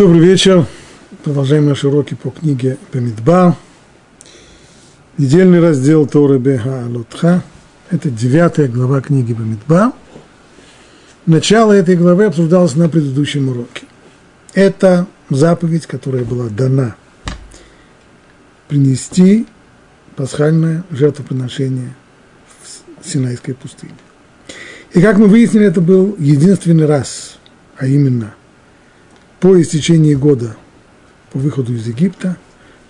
Добрый вечер. Продолжаем наши уроки по книге Бамидба. Недельный раздел Торы Беха Алутха. Это девятая глава книги Бамидба. Начало этой главы обсуждалось на предыдущем уроке. Это заповедь, которая была дана принести пасхальное жертвоприношение в Синайской пустыне. И как мы выяснили, это был единственный раз, а именно по истечении года по выходу из Египта,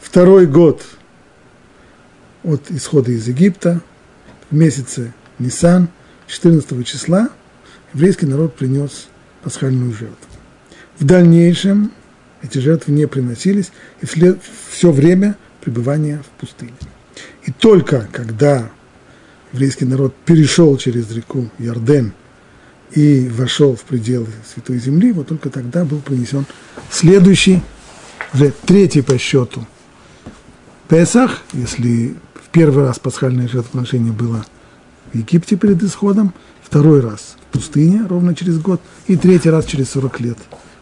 второй год от исхода из Египта, в месяце Нисан, 14 числа, еврейский народ принес пасхальную жертву. В дальнейшем эти жертвы не приносились, и вслед, все время пребывания в пустыне. И только когда еврейский народ перешел через реку Ярден и вошел в пределы Святой Земли, вот только тогда был принесен следующий, уже третий по счету Песах, если в первый раз пасхальное жертвоприношение было в Египте перед исходом, второй раз в пустыне ровно через год, и третий раз через 40 лет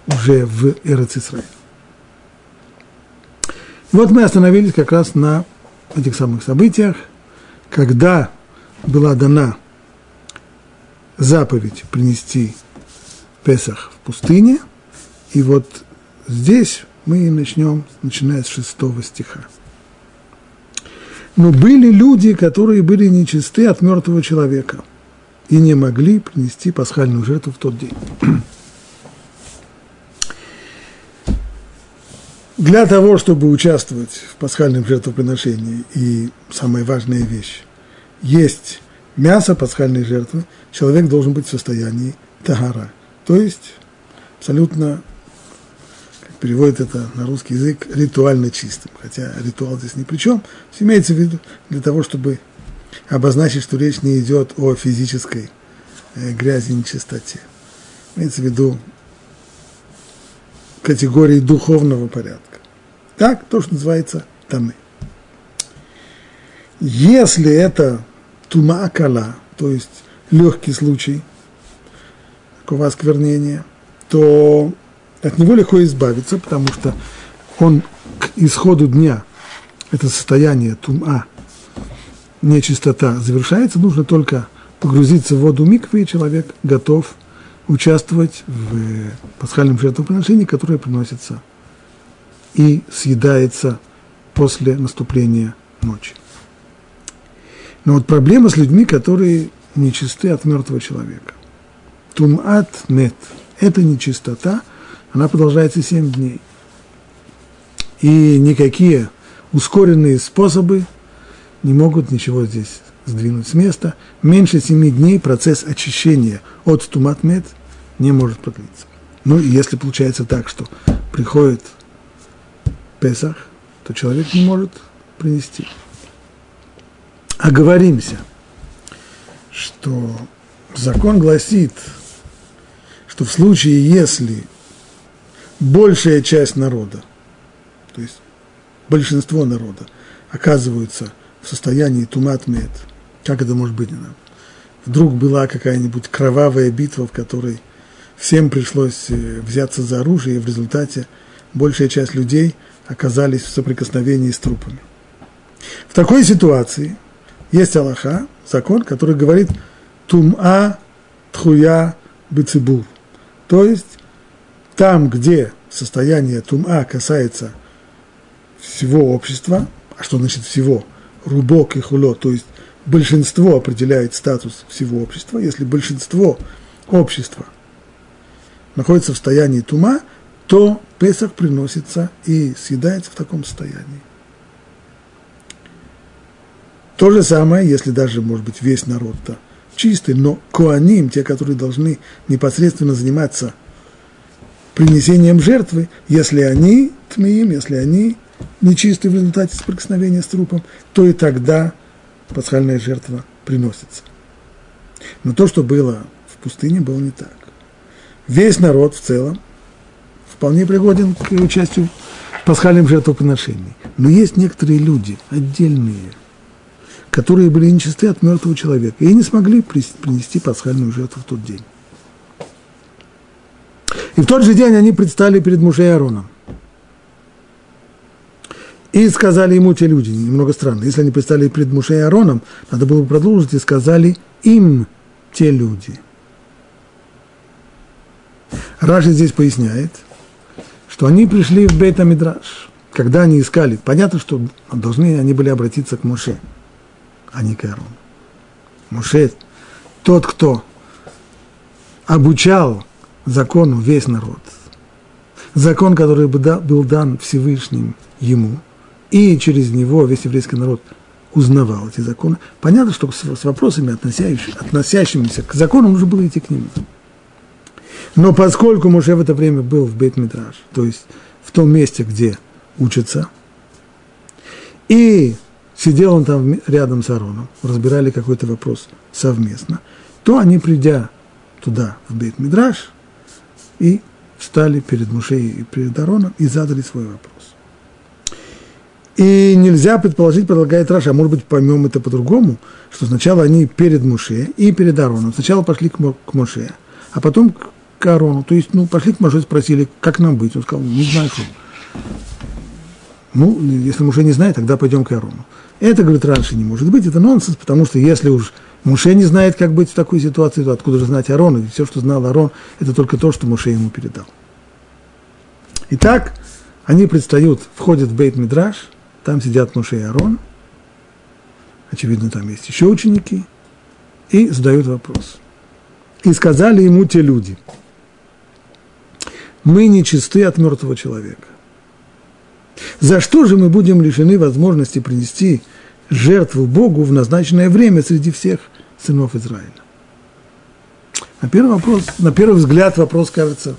уже в Эрец-Исраиль. Вот мы остановились как раз на этих самых событиях, когда была дана заповедь принести Песах в пустыне, и вот здесь мы начнем, начиная с шестого стиха. Но были люди, которые были нечисты от мертвого человека и не могли принести пасхальную жертву в тот день. Для того, чтобы участвовать в пасхальном жертвоприношении, и самая важная вещь, есть мясо пасхальной жертвы, человек должен быть в состоянии тагара, то есть абсолютно, как переводит это на русский язык, ритуально чистым, хотя ритуал здесь ни при чем, имеется в виду для того, чтобы обозначить, что речь не идет о физической э, грязи и нечистоте. Имеется в виду категории духовного порядка. Так, то, что называется тамы. Если это тума кала, то есть легкий случай такого осквернения, то от него легко избавиться, потому что он к исходу дня, это состояние тума, нечистота завершается, нужно только погрузиться в воду миквы, и человек готов участвовать в пасхальном жертвоприношении, которое приносится и съедается после наступления ночи. Но вот проблема с людьми, которые нечисты от мертвого человека. Тумат мет – это нечистота, она продолжается семь дней. И никакие ускоренные способы не могут ничего здесь сдвинуть с места. Меньше семи дней процесс очищения от тумат мет не может продлиться. Ну и если получается так, что приходит Песах, то человек не может принести. Оговоримся, что закон гласит, что в случае, если большая часть народа, то есть большинство народа, оказываются в состоянии тумат-мед, как это может быть? Вдруг была какая-нибудь кровавая битва, в которой всем пришлось э, взяться за оружие, и в результате большая часть людей оказались в соприкосновении с трупами. В такой ситуации есть Аллаха, закон, который говорит «тума тхуя бецибур». То есть там, где состояние тума касается всего общества, а что значит всего? Рубок и хуло, то есть большинство определяет статус всего общества. Если большинство общества находится в состоянии тума, то Песах приносится и съедается в таком состоянии. То же самое, если даже, может быть, весь народ-то чистый, но коаним, те, которые должны непосредственно заниматься принесением жертвы, если они тмиим, если они нечисты в результате соприкосновения с трупом, то и тогда пасхальная жертва приносится. Но то, что было в пустыне, было не так. Весь народ в целом вполне пригоден к участию в пасхальном жертвоприношении. Но есть некоторые люди, отдельные, которые были нечисты от мертвого человека и не смогли принести пасхальную жертву в тот день. И в тот же день они предстали перед Муше и Аароном. И сказали ему те люди, немного странно, если они предстали перед Муше и Аароном, надо было бы продолжить, и сказали им те люди. Раши здесь поясняет, что они пришли в Бейта Мидраш, когда они искали. Понятно, что должны они были обратиться к Муше, а не к Аарону. Муше, тот, кто обучал закону весь народ, закон, который был дан Всевышним ему – и через него весь еврейский народ узнавал эти законы. Понятно, что с, вопросами, относящимися к закону, нужно было идти к нему. Но поскольку Моше в это время был в бейт то есть в том месте, где учится, и сидел он там рядом с Ароном, разбирали какой-то вопрос совместно, то они, придя туда, в бейт мидраш и встали перед Мушей и перед Ароном и задали свой вопрос. И нельзя предположить, предлагает Раша, а может быть поймем это по-другому, что сначала они перед Муше и перед Ароном. Сначала пошли к, к Муше, а потом к Арону. То есть, ну, пошли к Муше, спросили, как нам быть. Он сказал, не знаю, что. Ну, если Муше не знает, тогда пойдем к Арону. Это, говорит, раньше не может быть, это нонсенс, потому что если уж Муше не знает, как быть в такой ситуации, то откуда же знать Арон? И все, что знал Арон, это только то, что Муше ему передал. Итак, они предстают, входят в Бейт Мидраш – там сидят Муше и Арон, очевидно, там есть еще ученики, и задают вопрос. И сказали ему те люди, мы не чисты от мертвого человека. За что же мы будем лишены возможности принести жертву Богу в назначенное время среди всех сынов Израиля? На первый, вопрос, на первый взгляд вопрос кажется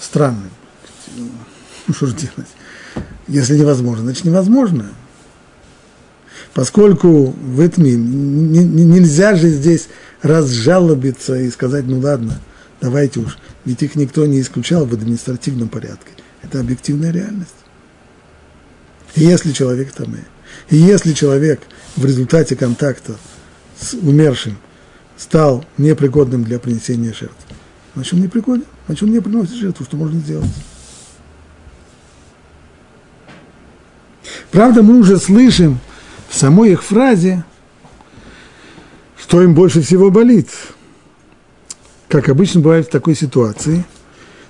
странным. Ну, что же делать? Если невозможно, значит невозможно. Поскольку в этом нельзя же здесь разжалобиться и сказать, ну ладно, давайте уж, ведь их никто не исключал в административном порядке. Это объективная реальность. Если человек там, и если человек в результате контакта с умершим стал непригодным для принесения жертв, значит он непригоден, значит он не приносит жертву, что можно сделать? Правда, мы уже слышим в самой их фразе, что им больше всего болит. Как обычно бывает в такой ситуации,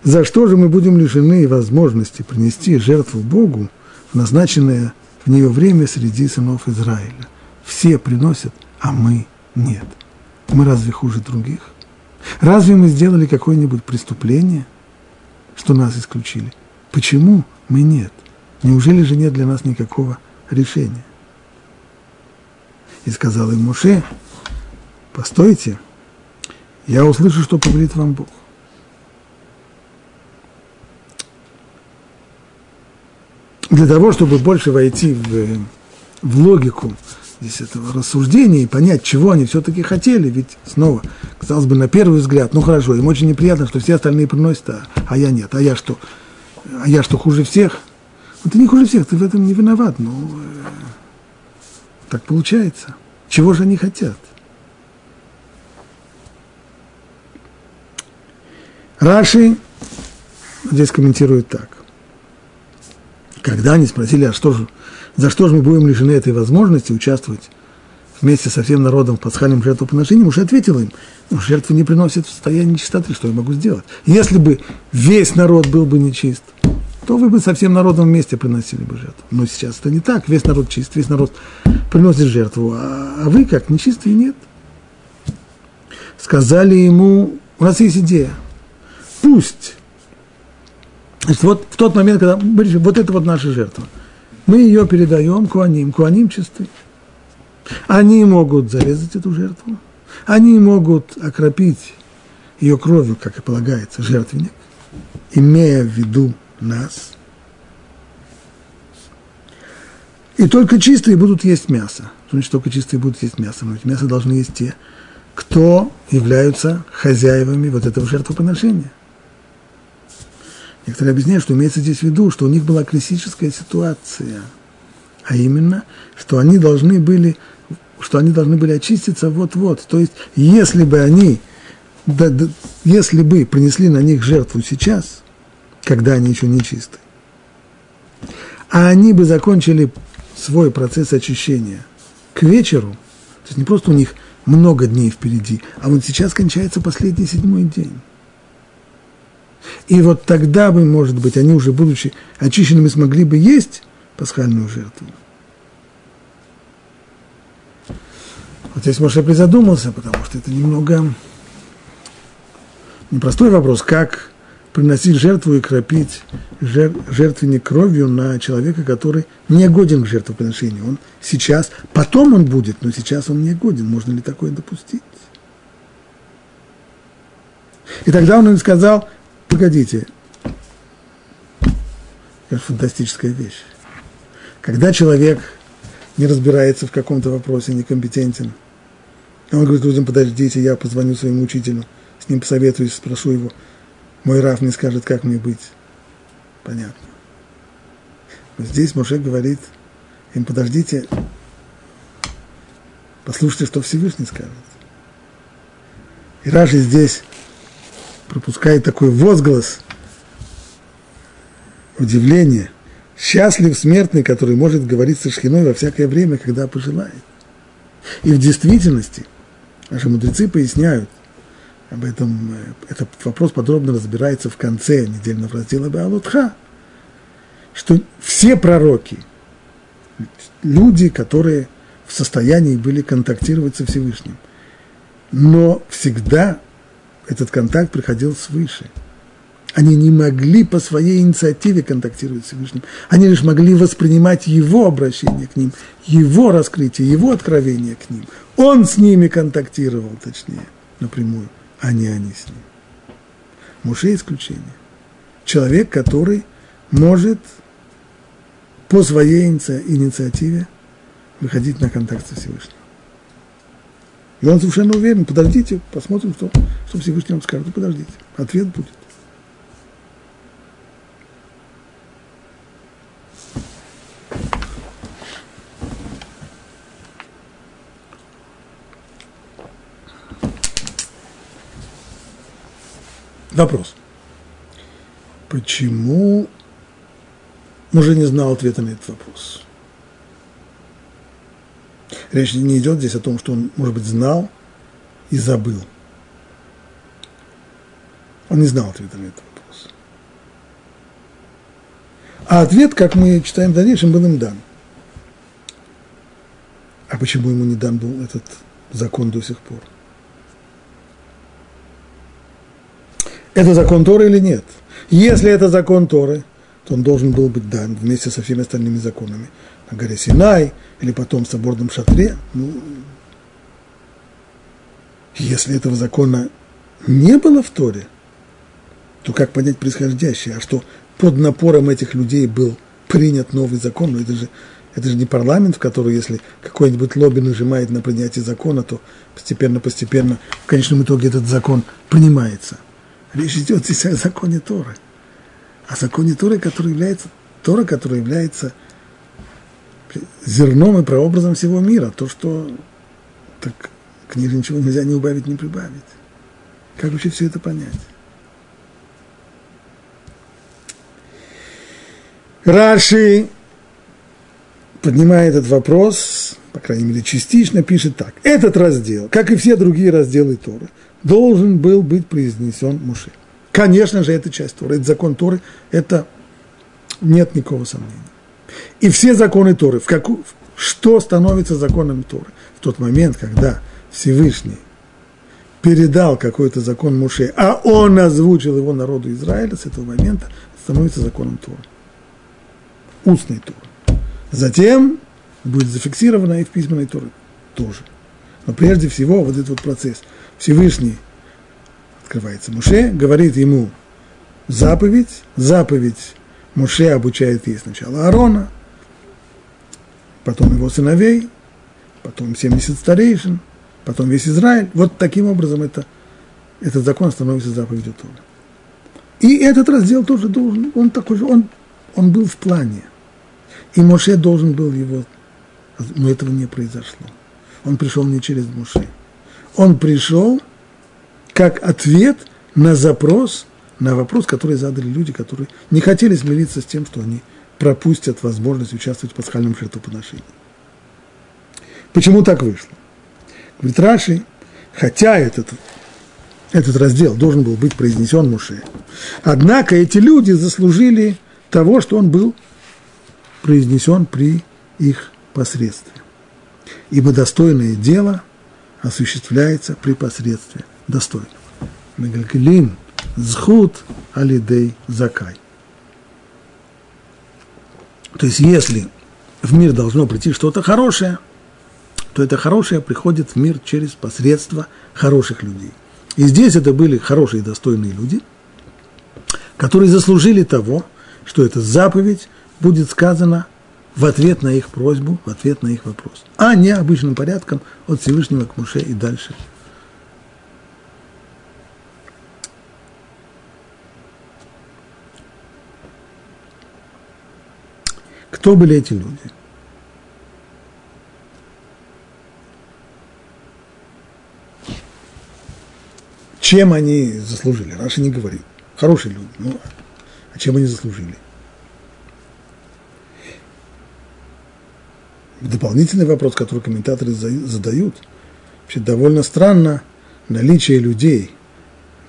за что же мы будем лишены возможности принести жертву Богу в назначенное в нее время среди сынов Израиля. Все приносят, а мы нет. Мы разве хуже других? Разве мы сделали какое-нибудь преступление, что нас исключили? Почему мы нет? Неужели же нет для нас никакого решения? И сказал им Муше, постойте, я услышу, что говорит вам Бог. Для того, чтобы больше войти в, в логику здесь этого рассуждения и понять, чего они все-таки хотели, ведь снова, казалось бы, на первый взгляд, ну хорошо, им очень неприятно, что все остальные приносят, а, а я нет, а я что, а я что хуже всех – ну, ты не хуже всех, ты в этом не виноват. Ну, э, так получается. Чего же они хотят? Раши здесь комментирует так. Когда они спросили, а что же, за что же мы будем лишены этой возможности участвовать вместе со всем народом в пасхальном жертвоприношении, уже ответил им, ну, жертвы не приносят в состоянии чистоты, что я могу сделать? Если бы весь народ был бы нечист, то вы бы со всем народом вместе приносили бы жертву. Но сейчас это не так, весь народ чист, весь народ приносит жертву, а, а вы как, нечистые нет. Сказали ему, у нас есть идея, пусть, Значит, вот в тот момент, когда мы решим, вот это вот наша жертва, мы ее передаем куаним, куаним чисты. Они могут зарезать эту жертву, они могут окропить ее кровью, как и полагается, жертвенник, имея в виду нас. И только чистые будут есть мясо. Значит, только чистые будут есть мясо. Но ведь мясо должны есть те, кто являются хозяевами вот этого жертвоприношения. Некоторые объясняют, что имеется здесь в виду, что у них была классическая ситуация, а именно, что они должны были, что они должны были очиститься вот-вот. То есть, если бы они да, да, если бы принесли на них жертву сейчас, когда они еще не чисты, а они бы закончили свой процесс очищения к вечеру, то есть не просто у них много дней впереди, а вот сейчас кончается последний седьмой день. И вот тогда бы, может быть, они уже, будучи очищенными, смогли бы есть пасхальную жертву. Вот здесь Моше призадумался, потому что это немного непростой вопрос, как приносить жертву и кропить жертвенник кровью на человека, который не годен к жертвоприношению. Он сейчас, потом он будет, но сейчас он не годен. Можно ли такое допустить? И тогда он им сказал, погодите, это фантастическая вещь. Когда человек не разбирается в каком-то вопросе, некомпетентен, он говорит людям, подождите, я позвоню своему учителю, с ним посоветуюсь, спрошу его, мой Раф мне скажет, как мне быть. Понятно. Но здесь Моше говорит им, подождите, послушайте, что Всевышний скажет. И Раши здесь пропускает такой возглас удивления. Счастлив смертный, который может говорить со Шхиной во всякое время, когда пожелает. И в действительности, наши мудрецы поясняют, об этом, э, этот вопрос подробно разбирается в конце недельного раздела Баалутха, что все пророки, люди, которые в состоянии были контактировать со Всевышним, но всегда этот контакт приходил свыше. Они не могли по своей инициативе контактировать с Всевышним. Они лишь могли воспринимать его обращение к ним, его раскрытие, его откровение к ним. Он с ними контактировал, точнее, напрямую а не они с ним. Муше исключение. Человек, который может по своей инициативе выходить на контакт со Всевышним. И он совершенно уверен, подождите, посмотрим, что, что Всевышний вам скажет. Подождите, ответ будет. Вопрос. Почему уже не знал ответа на этот вопрос? Речь не идет здесь о том, что он, может быть, знал и забыл. Он не знал ответа на этот вопрос. А ответ, как мы читаем в дальнейшем, был им дан. А почему ему не дан был этот закон до сих пор? это закон Торы или нет. Если это закон Торы, то он должен был быть дан вместе со всеми остальными законами на горе Синай или потом в соборном шатре. Ну, если этого закона не было в Торе, то как понять происходящее? А что под напором этих людей был принят новый закон? Ну, это же, это же не парламент, в который, если какой-нибудь лобби нажимает на принятие закона, то постепенно-постепенно в конечном итоге этот закон принимается – Речь идет здесь о законе Торы. О законе Торы, который является, Тора, который является зерном и прообразом всего мира. То, что так к ней ничего нельзя не убавить, не прибавить. Как вообще все это понять? Раши, поднимая этот вопрос, по крайней мере, частично пишет так. Этот раздел, как и все другие разделы Торы, должен был быть произнесен Муше. Конечно же, это часть Торы, это закон Торы, это нет никакого сомнения. И все законы Торы, в какую, что становится законом Торы? В тот момент, когда Всевышний передал какой-то закон Муше, а он озвучил его народу Израиля, с этого момента становится законом Торы. Устной Торы. Затем будет зафиксировано и в письменной Торе тоже. Но прежде всего вот этот вот процесс. Всевышний открывается Муше, говорит ему заповедь, заповедь Муше обучает ей сначала Аарона, потом его сыновей, потом 70 старейшин, потом весь Израиль. Вот таким образом это, этот закон становится заповедью Тора. И этот раздел тоже должен, он такой же, он, он был в плане. И Моше должен был его, но этого не произошло. Он пришел не через Моше. Он пришел, как ответ на запрос, на вопрос, который задали люди, которые не хотели смириться с тем, что они пропустят возможность участвовать в пасхальном жертвоприношении. Почему так вышло? Говорит Раши, хотя этот, этот раздел должен был быть произнесен Муше, однако эти люди заслужили того, что он был произнесен при их посредстве. Ибо достойное дело осуществляется при посредстве достойного. Мегалькелин зхут алидей закай. То есть, если в мир должно прийти что-то хорошее, то это хорошее приходит в мир через посредство хороших людей. И здесь это были хорошие и достойные люди, которые заслужили того, что эта заповедь будет сказана в ответ на их просьбу, в ответ на их вопрос, а не обычным порядком от Всевышнего к Муше и дальше. Кто были эти люди? Чем они заслужили? Раша не говорил. Хорошие люди, ну, а чем они заслужили? дополнительный вопрос, который комментаторы задают, вообще довольно странно наличие людей,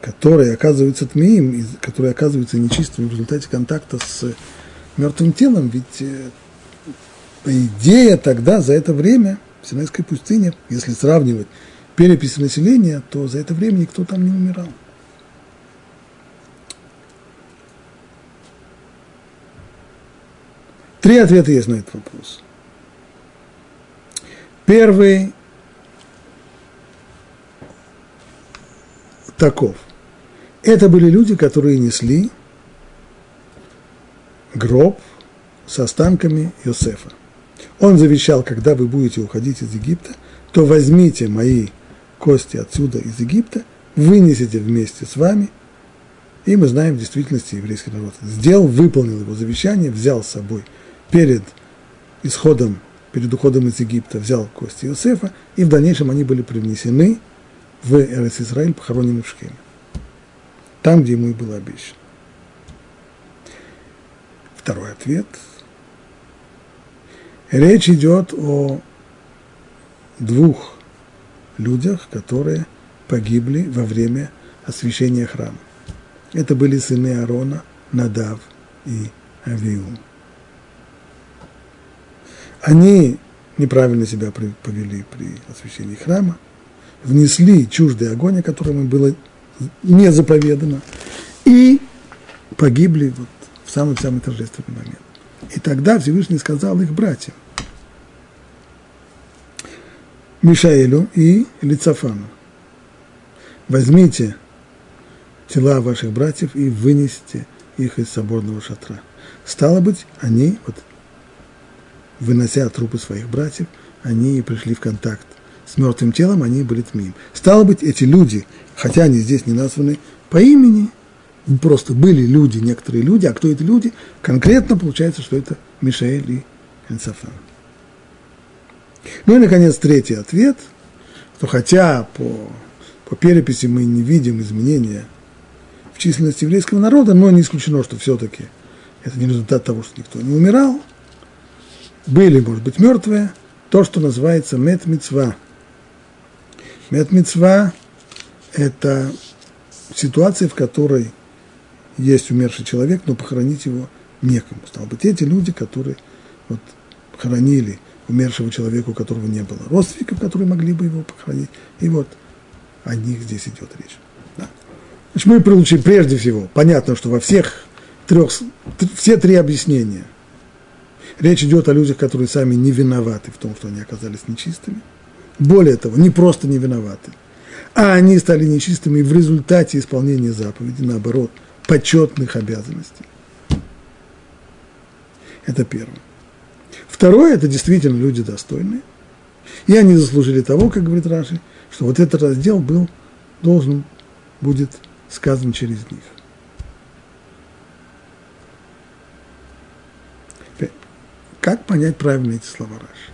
которые оказываются тмеем, которые оказываются нечистыми в результате контакта с мертвым телом, ведь э, по идее тогда, за это время, в Синайской пустыне, если сравнивать переписи населения, то за это время никто там не умирал. Три ответа есть на этот вопрос. Первый таков. Это были люди, которые несли гроб с останками Иосифа. Он завещал, когда вы будете уходить из Египта, то возьмите мои кости отсюда из Египта, вынесите вместе с вами, и мы знаем в действительности еврейский народ сделал, выполнил его завещание, взял с собой перед исходом перед уходом из Египта взял кости Иосифа, и в дальнейшем они были привнесены в Эрес Израиль, похоронены в Шхеме. Там, где ему и было обещано. Второй ответ. Речь идет о двух людях, которые погибли во время освящения храма. Это были сыны Аарона, Надав и Авиум. Они неправильно себя повели при освящении храма, внесли чуждый огонь, о котором им было не заповедано, и погибли вот самый-самый торжественный момент. И тогда Всевышний сказал их братьям, Мишаэлю и Лицафану, возьмите тела ваших братьев и вынесите их из соборного шатра. Стало быть, они, вот вынося трупы своих братьев, они пришли в контакт с мертвым телом, они были тмим. Стало быть, эти люди, хотя они здесь не названы по имени, просто были люди, некоторые люди, а кто эти люди, конкретно получается, что это Мишаэль и Энсафан. Ну и, наконец, третий ответ, что хотя по, по переписи мы не видим изменения в численности еврейского народа, но не исключено, что все-таки это не результат того, что никто не умирал – были, может быть, мертвые, то, что называется мет-мицва. Мет-мицва – это ситуация, в которой есть умерший человек, но похоронить его некому. Стало быть, эти люди, которые вот, хоронили умершего человека, у которого не было родственников, которые могли бы его похоронить. И вот о них здесь идет речь. Да. Значит, мы получили прежде всего, понятно, что во всех трех, все три объяснения Речь идет о людях, которые сами не виноваты в том, что они оказались нечистыми. Более того, не просто не виноваты, а они стали нечистыми в результате исполнения заповеди, наоборот, почетных обязанностей. Это первое. Второе, это действительно люди достойные. И они заслужили того, как говорит Раши, что вот этот раздел был, должен будет сказан через них. Как понять правильно эти слова Раши?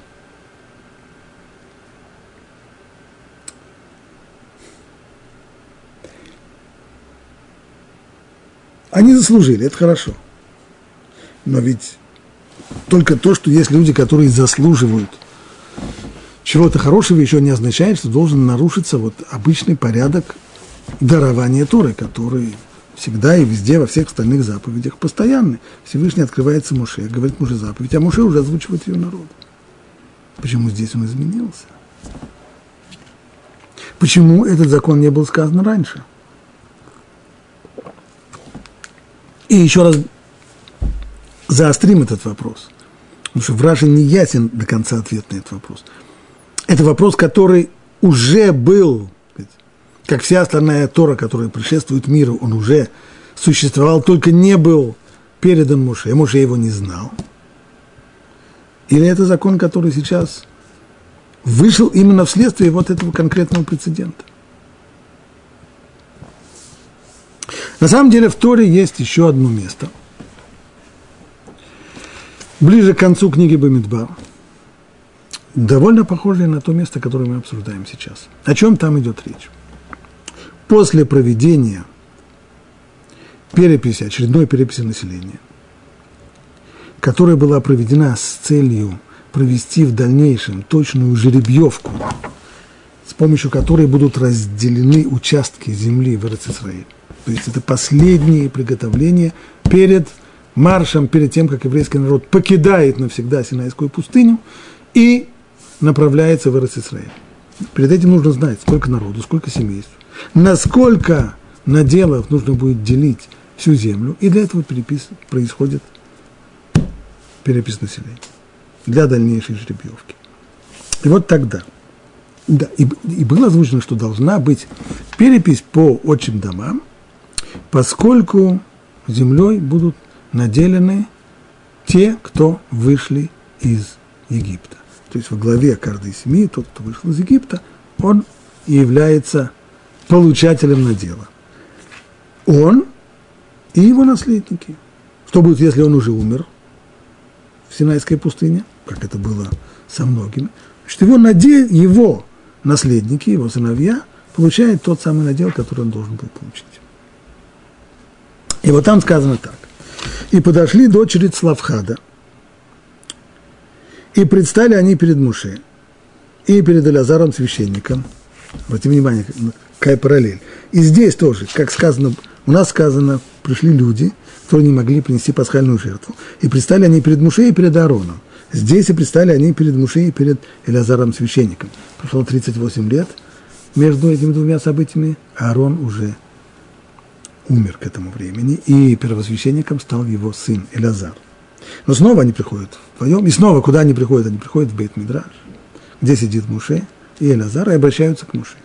Они заслужили, это хорошо. Но ведь только то, что есть люди, которые заслуживают чего-то хорошего, еще не означает, что должен нарушиться вот обычный порядок дарования Торы, который всегда и везде, во всех остальных заповедях постоянный. Всевышний открывается Муше, говорит Муше заповедь, а Муше уже озвучивает ее народу. Почему здесь он изменился? Почему этот закон не был сказан раньше? И еще раз заострим этот вопрос. Потому что в Раше не ясен до конца ответ на этот вопрос. Это вопрос, который уже был, как вся остальная Тора, которая предшествует миру, он уже существовал, только не был передан Муше. Муше его не знал. Или это закон, который сейчас вышел именно вследствие вот этого конкретного прецедента? На самом деле в Торе есть еще одно место. Ближе к концу книги Бамидбар. Довольно похожее на то место, которое мы обсуждаем сейчас. О чем там идет речь? После проведения переписи, очередной переписи населения, которая была проведена с целью провести в дальнейшем точную жеребьевку, с помощью которой будут разделены участки земли в Израиле. То есть это последние приготовления перед маршем, перед тем, как еврейский народ покидает навсегда Синайскую пустыню и направляется в Израиль. Перед этим нужно знать, сколько народу, сколько семейств, насколько наделов нужно будет делить всю землю, и для этого перепис, происходит перепись населения для дальнейшей жеребьевки. И вот тогда, да, и, и было озвучено, что должна быть перепись по отчим домам, поскольку землей будут наделены те, кто вышли из Египта. То есть во главе каждой семьи, тот, кто вышел из Египта, он является получателем надела. Он и его наследники. Что будет, если он уже умер в Синайской пустыне, как это было со многими? Значит, его, надел, его наследники, его сыновья получают тот самый надел, который он должен был получить. И вот там сказано так. И подошли дочери Славхада, и предстали они перед Муше, и перед Элязаром священником. Обратите внимание, какая параллель. И здесь тоже, как сказано, у нас сказано, пришли люди, которые не могли принести пасхальную жертву. И предстали они перед Муше и перед Аароном. Здесь и предстали они перед Муше и перед Элязаром священником. Прошло 38 лет между этими двумя событиями, Аарон уже умер к этому времени, и первосвященником стал его сын Элязар. Но снова они приходят вдвоем, и снова куда они приходят? Они приходят в бейт где сидит Муше и Элязар, и обращаются к Муше.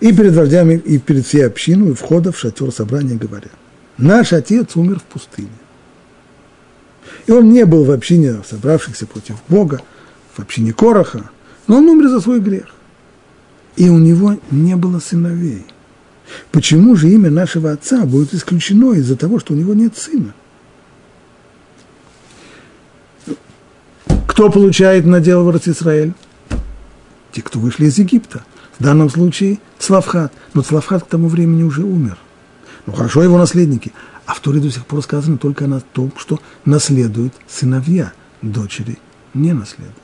И перед вождями, и перед всей общиной, входа в шатер собрания говорят, наш отец умер в пустыне. И он не был в общине собравшихся против Бога, в общине Короха, но он умер за свой грех. И у него не было сыновей – Почему же имя нашего отца будет исключено из-за того, что у него нет сына? Кто получает надел в Израиль? Те, кто вышли из Египта. В данном случае Славхат. Но Славхат к тому времени уже умер. Ну хорошо, его наследники. А в Торе до сих пор сказано только о том, что наследуют сыновья, дочери не наследуют.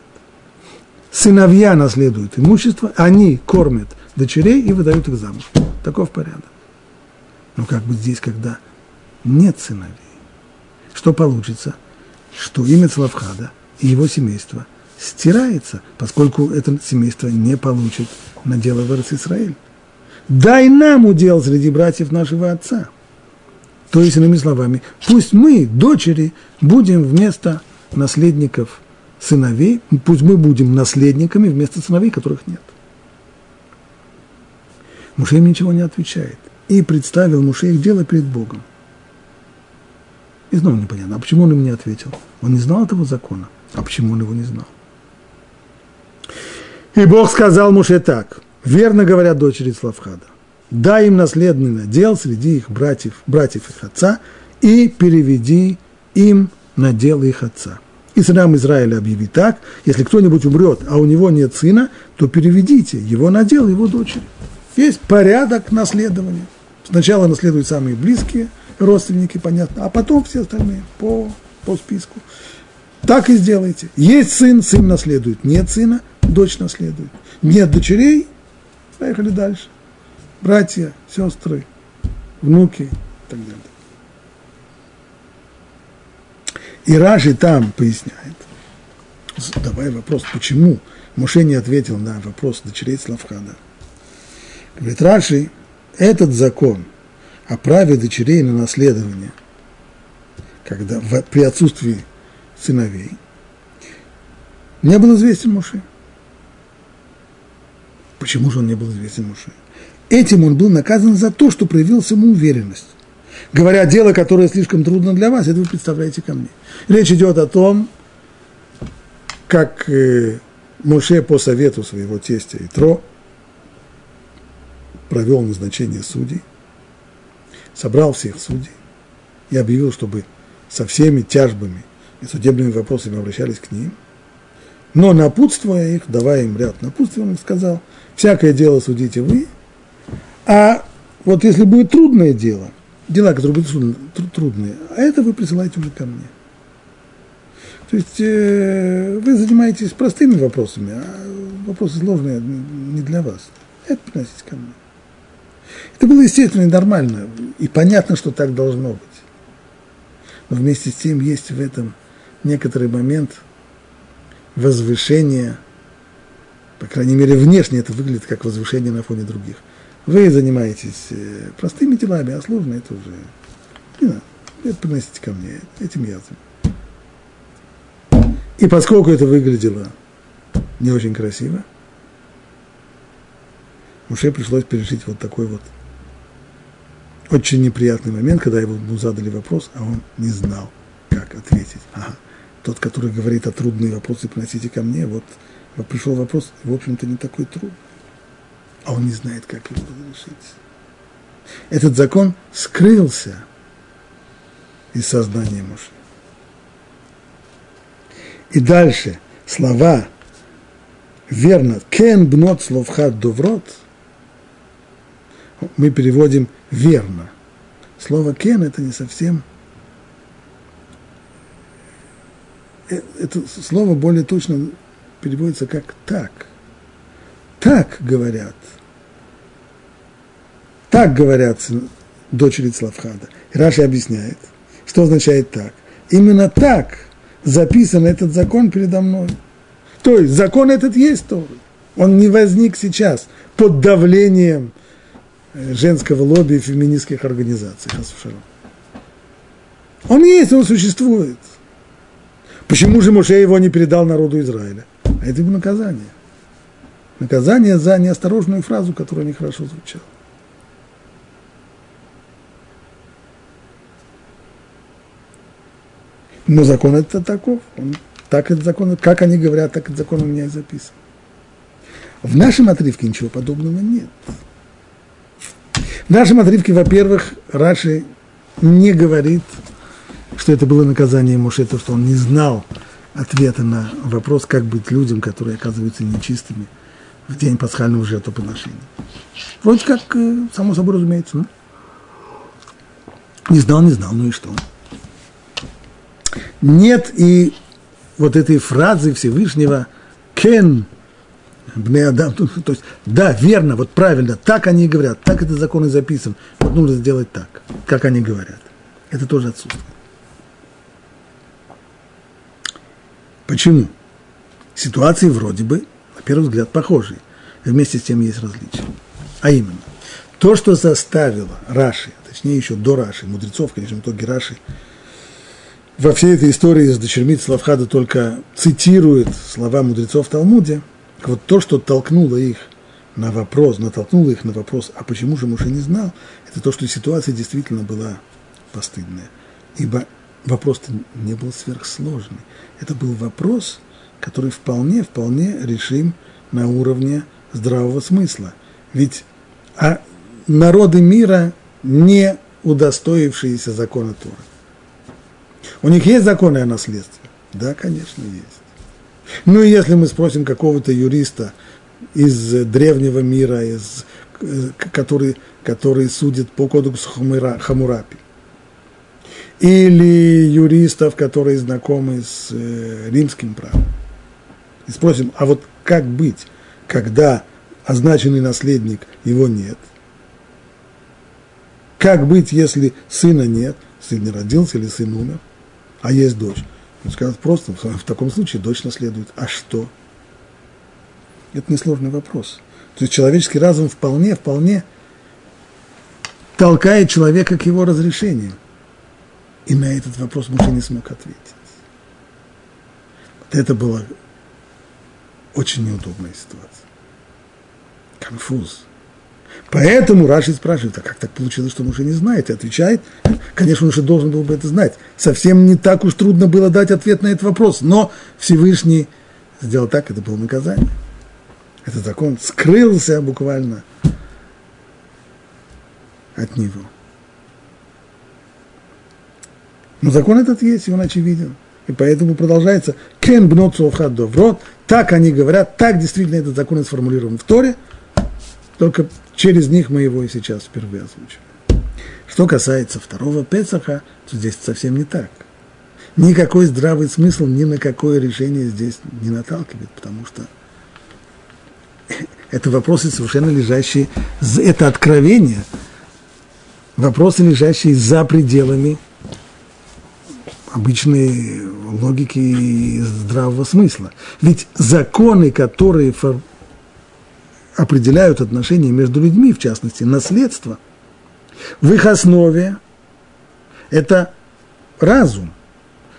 Сыновья наследуют имущество, они кормят дочерей и выдают их замуж. Таков порядок. Но как бы здесь, когда нет сыновей, что получится? Что имя Славхада и его семейство стирается, поскольку это семейство не получит на дело в Израиль. Дай нам удел среди братьев нашего отца. То есть, иными словами, пусть мы, дочери, будем вместо наследников сыновей, пусть мы будем наследниками вместо сыновей, которых нет. Муше им ничего не отвечает. И представил Муше их дело перед Богом. И снова непонятно, а почему он им не ответил? Он не знал этого закона. А почему он его не знал? И Бог сказал Муше так, верно говорят дочери Славхада, дай им наследный надел среди их братьев, братьев их отца и переведи им надел их отца. И сынам Израиля объяви так, если кто-нибудь умрет, а у него нет сына, то переведите его надел его дочери. Есть порядок наследования. Сначала наследуют самые близкие, родственники, понятно, а потом все остальные по, по списку. Так и сделайте. Есть сын, сын наследует. Нет сына, дочь наследует. Нет дочерей, поехали дальше. Братья, сестры, внуки и так далее. И Раши там поясняет, давай вопрос, почему Муше не ответил на вопрос дочерей Славхада. Говорит, Раши, этот закон о праве дочерей на наследование, когда в, при отсутствии сыновей, не был известен Муше. Почему же он не был известен Муше? Этим он был наказан за то, что проявил самоуверенность. Говоря, дело, которое слишком трудно для вас, это вы представляете ко мне. Речь идет о том, как э, Моше по совету своего тестя Итро провел назначение судей, собрал всех судей и объявил, чтобы со всеми тяжбами и судебными вопросами обращались к ним. Но напутствуя их, давая им ряд напутствий, он сказал, всякое дело судите вы, а вот если будет трудное дело, дела, которые будут трудные, а это вы присылаете уже ко мне. То есть э, вы занимаетесь простыми вопросами, а вопросы сложные не для вас. Это приносите ко мне. Это было естественно и нормально, и понятно, что так должно быть. Но вместе с тем есть в этом некоторый момент возвышения, по крайней мере, внешне это выглядит как возвышение на фоне других. Вы занимаетесь э, простыми делами, а сложно это уже не надо. Это приносите ко мне, этим я. И поскольку это выглядело не очень красиво, Муше пришлось пережить вот такой вот очень неприятный момент, когда ему задали вопрос, а он не знал, как ответить. Ага, тот, который говорит, а трудные вопросы приносите ко мне, вот пришел вопрос, в общем-то, не такой трудный, а он не знает, как его разрешить. Этот закон скрылся из сознания Муше. И дальше слова верно, кен бнот словхат доврот, мы переводим верно. Слово кен это не совсем э, это слово более точно переводится как так. Так говорят. Так говорят дочери Славхада. И Раши объясняет, что означает так. Именно так записан этот закон передо мной. То есть закон этот есть Торы. Он не возник сейчас под давлением женского лобби и феминистских организаций. Он есть, он существует. Почему же Моше его не передал народу Израиля? А это его наказание. Наказание за неосторожную фразу, которая нехорошо звучала. Но закон это таков. Он, так этот закон, как они говорят, так этот закон у меня и записан. В нашем отрывке ничего подобного нет. В нашем отрывке, во-первых, Раши не говорит, что это было наказание Моше, то, что он не знал ответа на вопрос, как быть людям, которые оказываются нечистыми в день пасхального жертвоприношения. Вроде как, э, само собой разумеется, ну. Не знал, не знал, ну и что? Нет и вот этой фразы Всевышнего «кен Бнеадам, то есть, да, верно, вот правильно, так они говорят, так это закон и записан, вот нужно сделать так, как они говорят. Это тоже отсутствует. Почему? Ситуации вроде бы, на первый взгляд, похожие, вместе с тем есть различия. А именно, то, что заставило Раши, точнее еще до Раши, мудрецов, конечно, в итоге Раши, во всей этой истории с дочерьми Славхада только цитирует слова мудрецов в Талмуде – вот то, что толкнуло их на вопрос, натолкнуло их на вопрос, а почему же Муше не знал, это то, что ситуация действительно была постыдная. Ибо вопрос-то не был сверхсложный. Это был вопрос, который вполне, вполне решим на уровне здравого смысла. Ведь а народы мира, не удостоившиеся закона Тора. У них есть законы о наследстве? Да, конечно, есть. Ну и если мы спросим какого-то юриста из древнего мира, из, который, который судит по кодексу Хамурапи, или юристов, которые знакомы с э, римским правом. И спросим, а вот как быть, когда означенный наследник его нет? Как быть, если сына нет, сын не родился или сын умер, а есть дочь? Он скажет просто, в таком случае дочь наследует. А что? Это несложный вопрос. То есть человеческий разум вполне, вполне толкает человека к его разрешению. И на этот вопрос Муше не смог ответить. Вот это была очень неудобная ситуация. Конфуз. Поэтому Раши спрашивает, а как так получилось, что Муше не знает? И отвечает, конечно, Муше должен был бы это знать. Совсем не так уж трудно было дать ответ на этот вопрос, но Всевышний сделал так, это было наказание. Этот закон скрылся буквально от него. Но закон этот есть, и он очевиден. И поэтому продолжается «кен бноцуохад доврот», так они говорят, так действительно этот закон сформулирован в Торе, только через них мы его и сейчас впервые озвучиваем. Что касается второго Песаха, то здесь совсем не так. Никакой здравый смысл ни на какое решение здесь не наталкивает, потому что это вопросы совершенно лежащие, это откровение, вопросы, лежащие за пределами обычной логики и здравого смысла. Ведь законы, которые. Определяют отношения между людьми, в частности, наследство, в их основе это разум.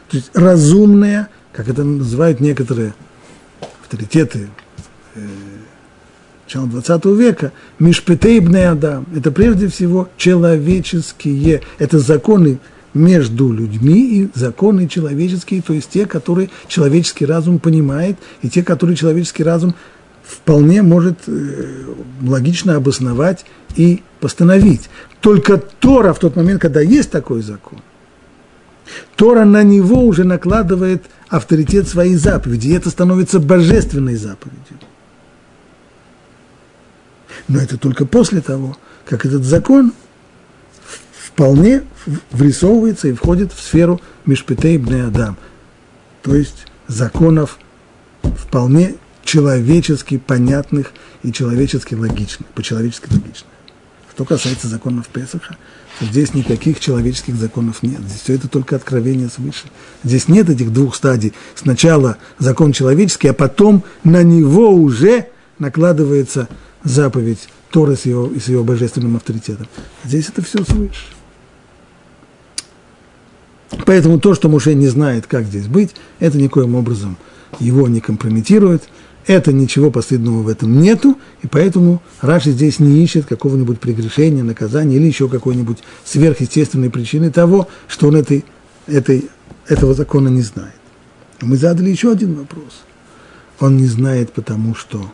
То есть разумное, как это называют некоторые авторитеты э, начала 20 века, Мишпетейбный Адам, это прежде всего человеческие, это законы между людьми и законы человеческие, то есть те, которые человеческий разум понимает, и те, которые человеческий разум вполне может э, логично обосновать и постановить. Только Тора в тот момент, когда есть такой закон, Тора на него уже накладывает авторитет своей заповеди, и это становится божественной заповедью. Но это только после того, как этот закон вполне врисовывается и входит в сферу Мишпетей Бне Адам, то есть законов вполне человечески понятных и человечески логичных, по-человечески логичных. Что касается законов Песаха, то здесь никаких человеческих законов нет. Здесь все это только откровение свыше. Здесь нет этих двух стадий. Сначала закон человеческий, а потом на него уже накладывается заповедь Торы с его, с его божественным авторитетом. Здесь это все свыше. Поэтому то, что Муше не знает, как здесь быть, это никоим образом его не компрометирует, это ничего постыдного в этом нету, и поэтому Раши здесь не ищет какого-нибудь прегрешения, наказания или еще какой-нибудь сверхъестественной причины того, что он этой, этой, этого закона не знает. Мы задали еще один вопрос. Он не знает, потому что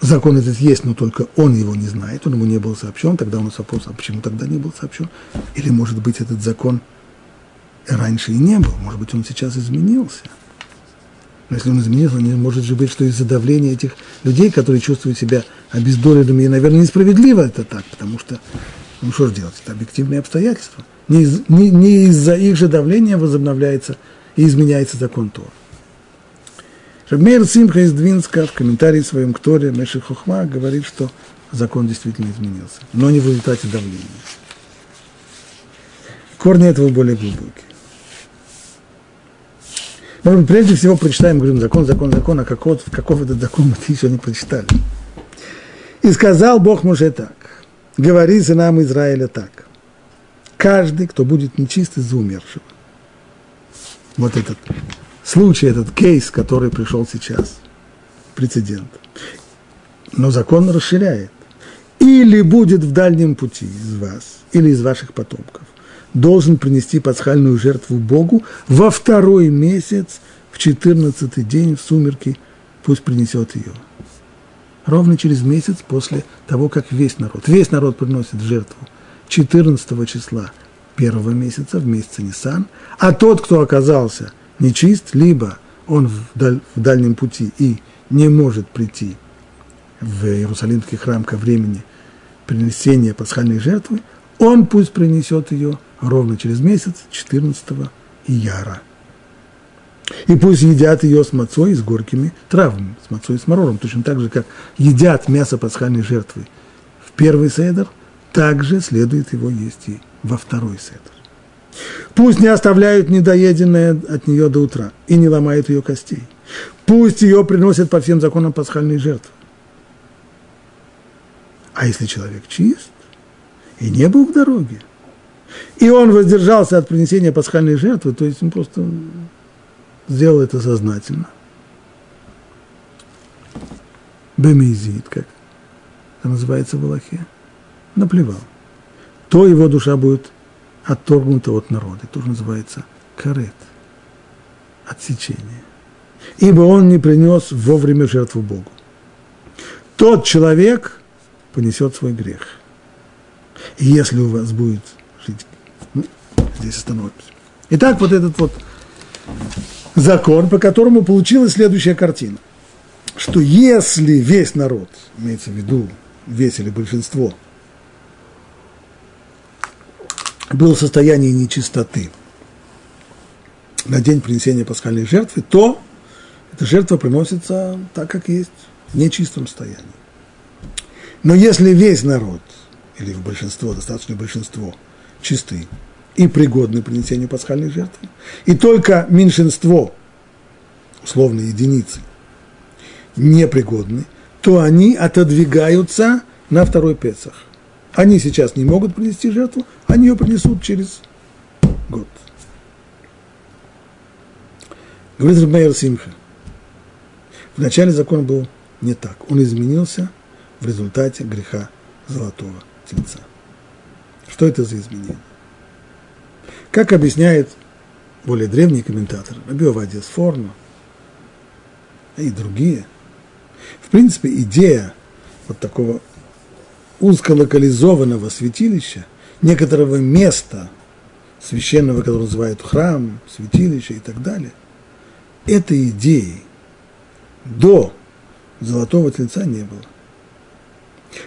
закон этот есть, но только он его не знает, он ему не был сообщен, тогда он вопрос, а почему тогда не был сообщен? Или, может быть, этот закон раньше и не был, может быть, он сейчас изменился. Но если он изменился, не может же быть, что из-за давления этих людей, которые чувствуют себя обездоленными, и, наверное, несправедливо это так, потому что, ну что же делать, это объективные обстоятельства. Не, из, не, не из-за их же давления возобновляется и изменяется закон Тора. Рабмейр Симха из Двинска в комментарии своем к Торе Меши Хохма говорит, что закон действительно изменился, но не в результате давления. Корни этого более глубокие. Быть, прежде всего прочитаем, говорим, закон, закон, закон, а каков, каков этот закон мы еще не прочитали. И сказал Бог Моше так, говори нам Израиля так, каждый, кто будет нечист из-за умершего. Вот этот случай, этот кейс, который пришел сейчас, прецедент. Но закон расширяет. Или будет в дальнем пути из вас, или из ваших потомков, должен принести пасхальную жертву Богу во второй месяц, в четырнадцатый день, в сумерки, пусть принесет ее. Ровно через месяц после того, как весь народ, весь народ приносит жертву 14 числа первого месяца, в месяце Нисан, а тот, кто оказался – нечист, либо он в, даль, в дальнем пути и не может прийти в Иерусалимский храм ко времени принесения пасхальной жертвы, он пусть принесет ее ровно через месяц, 14 ияра. И пусть едят ее с мацой и с горькими травами, с мацой и с морором, точно так же, как едят мясо пасхальной жертвы в первый седер, также следует его есть и во второй седер. Пусть не оставляют недоеденное от нее до утра и не ломают ее костей. Пусть ее приносят по всем законам пасхальной жертвы. А если человек чист и не был в дороге, и он воздержался от принесения пасхальной жертвы, то есть он просто сделал это сознательно. Бемизит, как это называется в Аллахе, наплевал. То его душа будет отторгнута от народа. Это тоже называется карет, отсечение. Ибо он не принес вовремя жертву Богу. Тот человек понесет свой грех. И если у вас будет жить, ну, здесь остановимся. Итак, вот этот вот закон, по которому получилась следующая картина. Что если весь народ, имеется в виду весь или большинство, был в состоянии нечистоты на день принесения пасхальной жертвы, то эта жертва приносится так, как есть, в нечистом состоянии. Но если весь народ, или в большинство, достаточное большинство, чистый, и пригодны принесению пасхальной жертвы. И только меньшинство, условно единицы, непригодны, то они отодвигаются на второй Песах. Они сейчас не могут принести жертву, они ее принесут через год. Говорит Рабмейер Симха. Вначале закон был не так. Он изменился в результате греха золотого тельца. Что это за изменение? Как объясняет более древний комментатор Раби Овадия Сфорно и другие, в принципе, идея вот такого узколокализованного святилища, некоторого места священного, которое называют храм, святилище и так далее, этой идеи до золотого тельца не было.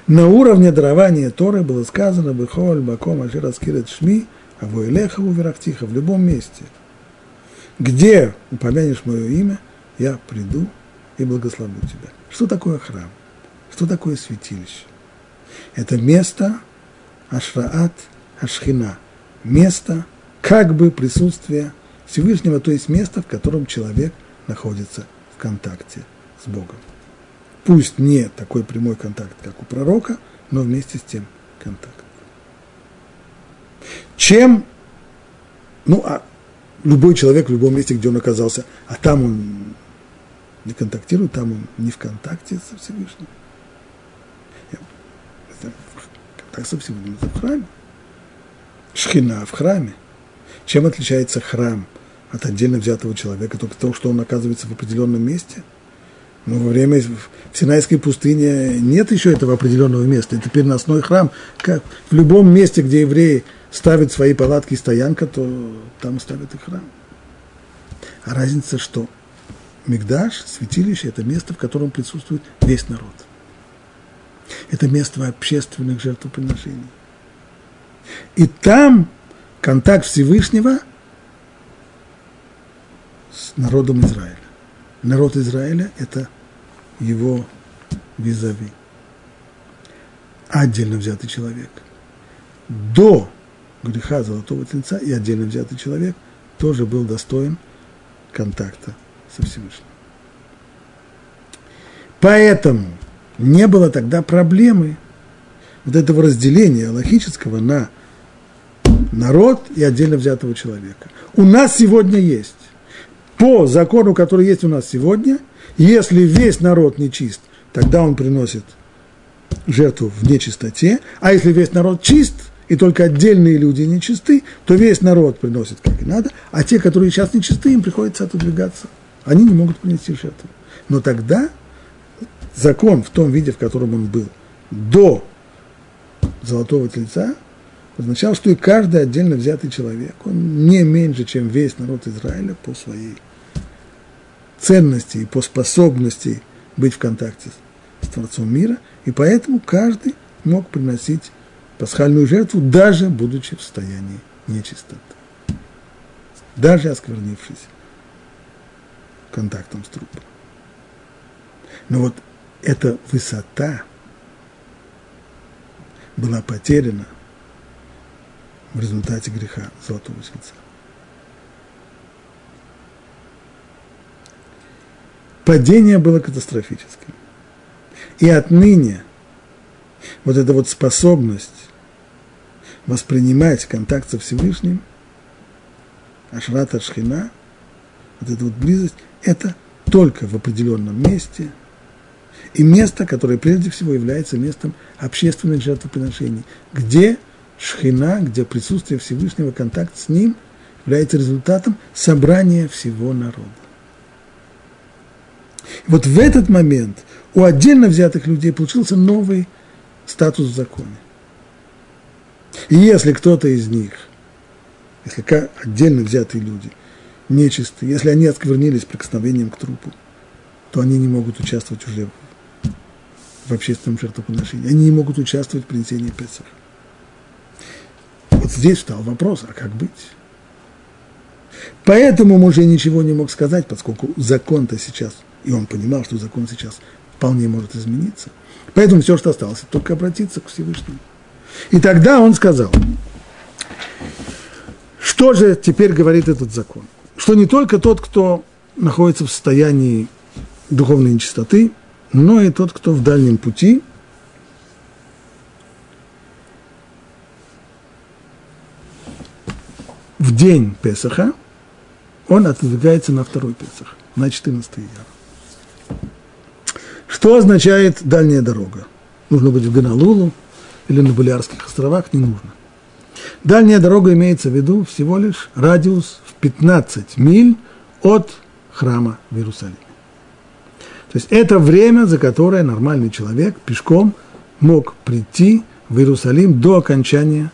На уровне дарования Торы было сказано «Бехоль баком ашир аскирет шми а войлеха уверахтиха, в любом месте, где упомянешь мое имя, я приду и благословлю тебя. Что такое храм? Что такое святилище? Это место Ашраат Ашхина, место как бы присутствия Всевышнего, то есть место, в котором человек находится в контакте с Богом. Пусть не такой прямой контакт, как у пророка, но вместе с тем контакт чем, ну, а любой человек в любом месте, где он оказался, а там он не контактирует, там он не в контакте со Всевышним. Контакт со Всевышним это в храме. Шхина в храме. Чем отличается храм от отдельно взятого человека? Только то, что он оказывается в определенном месте – но во время в Синайской пустыне нет еще этого определенного места. Это переносной храм. Как в любом месте, где евреи ставят свои палатки и стоянка, то там ставят и храм. А разница, что Мигдаш, святилище, это место, в котором присутствует весь народ. Это место общественных жертвоприношений. И там контакт Всевышнего с народом Израиля. Народ Израиля – это его визави. Отдельно взятый человек. До греха золотого тельца и отдельно взятый человек тоже был достоин контакта со Всевышним. Поэтому не было тогда проблемы вот этого разделения логического на народ и отдельно взятого человека. У нас сегодня есть. По закону, который есть у нас сегодня, если весь народ нечист, тогда он приносит жертву в нечистоте, а если весь народ чист – и только отдельные люди нечисты, то весь народ приносит как и надо, а те, которые сейчас нечисты, им приходится отодвигаться. Они не могут принести жертву. Но тогда закон в том виде, в котором он был до золотого тельца, означал, что и каждый отдельно взятый человек, он не меньше, чем весь народ Израиля по своей ценности и по способности быть в контакте с Творцом мира, и поэтому каждый мог приносить пасхальную жертву, даже будучи в состоянии нечистоты. Даже осквернившись контактом с трупом. Но вот эта высота была потеряна в результате греха Золотого Тельца. Падение было катастрофическим. И отныне вот эта вот способность воспринимать контакт со Всевышним, ашрата шхина, вот эта вот близость, это только в определенном месте, и место, которое прежде всего является местом общественных жертвоприношений, где шхина, где присутствие Всевышнего, контакт с ним является результатом собрания всего народа. Вот в этот момент у отдельно взятых людей получился новый статус в законе. И если кто-то из них, если отдельно взятые люди, нечистые, если они осквернились прикосновением к трупу, то они не могут участвовать уже в общественном жертвоприношении. Они не могут участвовать в принесении Песах. Вот здесь встал вопрос, а как быть? Поэтому муж ничего не мог сказать, поскольку закон-то сейчас, и он понимал, что закон сейчас вполне может измениться. Поэтому все, что осталось, только обратиться к Всевышнему. И тогда он сказал, что же теперь говорит этот закон? Что не только тот, кто находится в состоянии духовной нечистоты, но и тот, кто в дальнем пути, в день Песаха, он отодвигается на второй Песах, на 14 яр. Что означает дальняя дорога? Нужно быть в Ганалулу или на Балиарских островах, не нужно. Дальняя дорога имеется в виду всего лишь радиус в 15 миль от храма в Иерусалиме. То есть это время, за которое нормальный человек пешком мог прийти в Иерусалим до окончания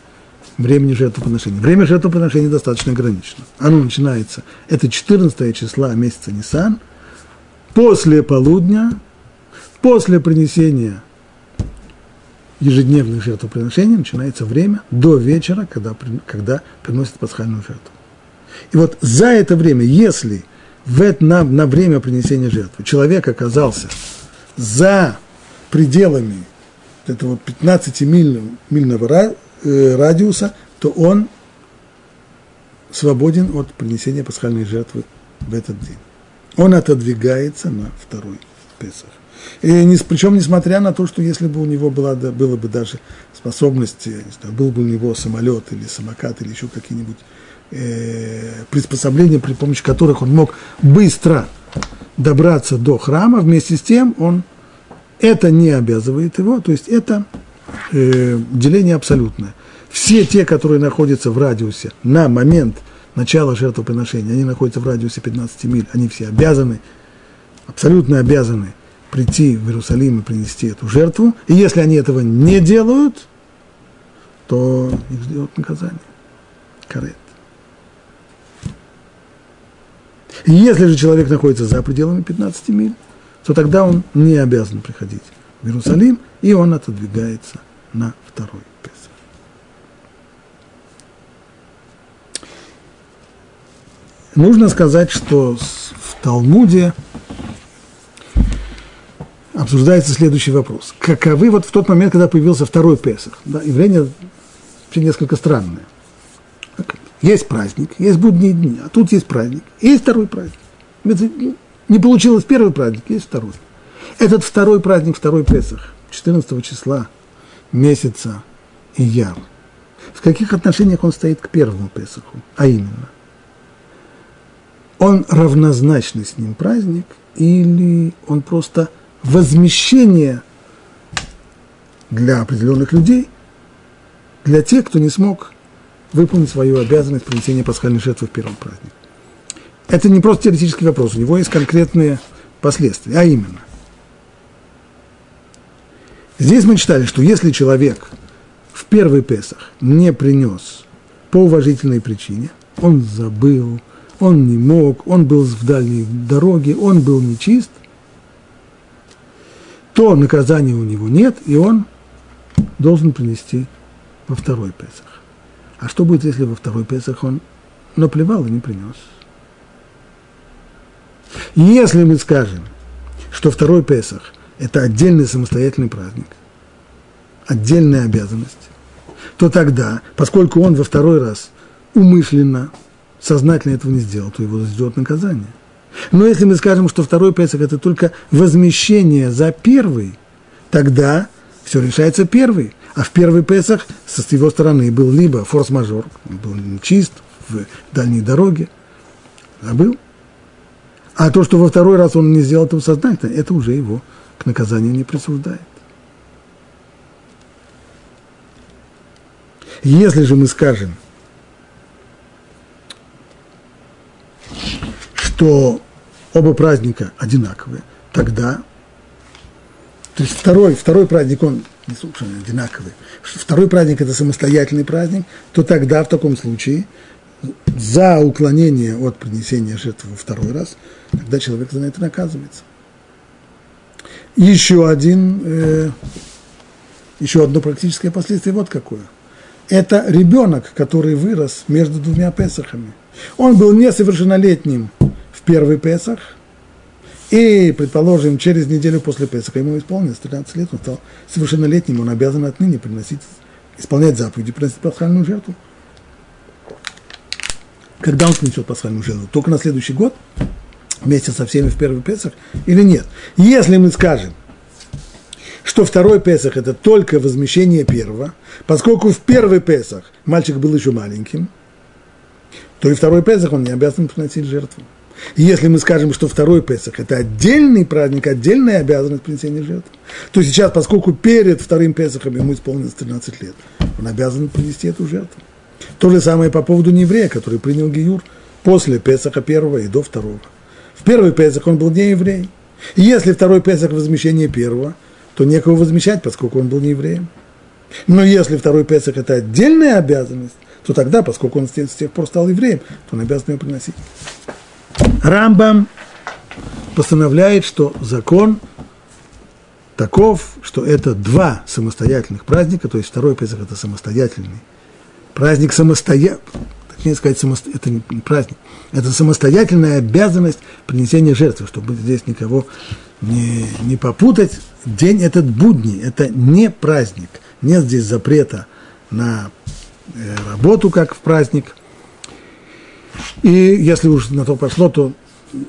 времени жертвоприношения. Время жертвоприношения достаточно ограничено. Оно начинается, это 14 числа месяца Нисан, после полудня, после принесения ежедневных жертвоприношений начинается время до вечера, когда, когда приносят пасхальную жертву. И вот за это время, если в это, на, на время принесения жертвы человек оказался за пределами этого 15-мильного э, радиуса, то он свободен от принесения пасхальной жертвы в этот день. Он отодвигается на второй Песах. И причем несмотря на то, что если бы у него была, да, было бы даже способность, не знаю, был бы у него самолет или самокат или еще какие-нибудь э, приспособления, при помощи которых он мог быстро добраться до храма, вместе с тем он это не обязывает его, то есть это э, деление абсолютное. Все те, которые находятся в радиусе на момент начала жертвоприношения, они находятся в радиусе 15 миль, они все обязаны, абсолютно обязаны прийти в Иерусалим и принести эту жертву. И если они этого не делают, то их ждет наказание. Карет. И если же человек находится за пределами 15 миль, то тогда он не обязан приходить в Иерусалим, и он отодвигается на второй Песах. Нужно сказать, что в Талмуде обсуждается следующий вопрос. Каковы вот в тот момент, когда появился второй Песах? Да, явление вообще несколько странное. Есть праздник, есть будние дни, а тут есть праздник, есть второй праздник. Не получилось первый праздник, есть второй. Этот второй праздник, второй Песах, 14 числа месяца Ияр, в каких отношениях он стоит к первому Песаху? А именно, он равнозначный с ним праздник или он просто – возмещение для определенных людей, для тех, кто не смог выполнить свою обязанность принесения пасхальной жертвы в первом празднике. Это не просто теоретический вопрос, у него есть конкретные последствия, а именно. Здесь мы читали, что если человек в первый Песах не принес по уважительной причине, он забыл, он не мог, он был в дальней дороге, он был нечист, то наказания у него нет, и он должен принести во второй Песах. А что будет, если во второй Песах он наплевал и не принес? Если мы скажем, что второй Песах – это отдельный самостоятельный праздник, отдельная обязанность, то тогда, поскольку он во второй раз умышленно, сознательно этого не сделал, то его ждет наказание. Но если мы скажем, что второй Песах – это только возмещение за первый, тогда все решается первый. А в первый Песах с его стороны был либо форс-мажор, был чист в дальней дороге, забыл. А то, что во второй раз он не сделал этого сознательно, это уже его к наказанию не присуждает. Если же мы скажем, что оба праздника одинаковые, тогда, то есть второй, второй праздник, он не совершенно одинаковый, второй праздник – это самостоятельный праздник, то тогда в таком случае за уклонение от принесения жертвы во второй раз, тогда человек за это наказывается. Еще один, э, еще одно практическое последствие вот какое. Это ребенок, который вырос между двумя Песахами. Он был несовершеннолетним в первый Песах, и, предположим, через неделю после Песаха ему исполнилось 13 лет, он стал совершеннолетним, он обязан отныне приносить, исполнять заповеди, приносить пасхальную жертву. Когда он принесет пасхальную жертву? Только на следующий год, вместе со всеми в первый Песах, или нет? Если мы скажем, что второй Песах – это только возмещение первого, поскольку в первый Песах мальчик был еще маленьким, то и второй Песах он не обязан приносить жертву. И если мы скажем, что второй Песах – это отдельный праздник, отдельная обязанность принесения жертв, то сейчас, поскольку перед вторым Песахом ему исполнилось 13 лет, он обязан принести эту жертву. То же самое по поводу нееврея, который принял Гиюр после Песаха первого и до второго. В первый Песах он был не еврей. И если второй Песах – возмещение первого, то некого возмещать, поскольку он был не евреем. Но если второй Песах – это отдельная обязанность, то тогда, поскольку он с тех пор стал евреем, то он обязан ее приносить. Рамбам постановляет, что закон таков, что это два самостоятельных праздника, то есть второй Песах – это самостоятельный праздник самостоятельный, точнее сказать, самосто... это не праздник, это самостоятельная обязанность принесения жертвы, чтобы здесь никого не, не попутать. День этот будний, это не праздник, нет здесь запрета на э, работу, как в праздник. И если уж на то пошло, то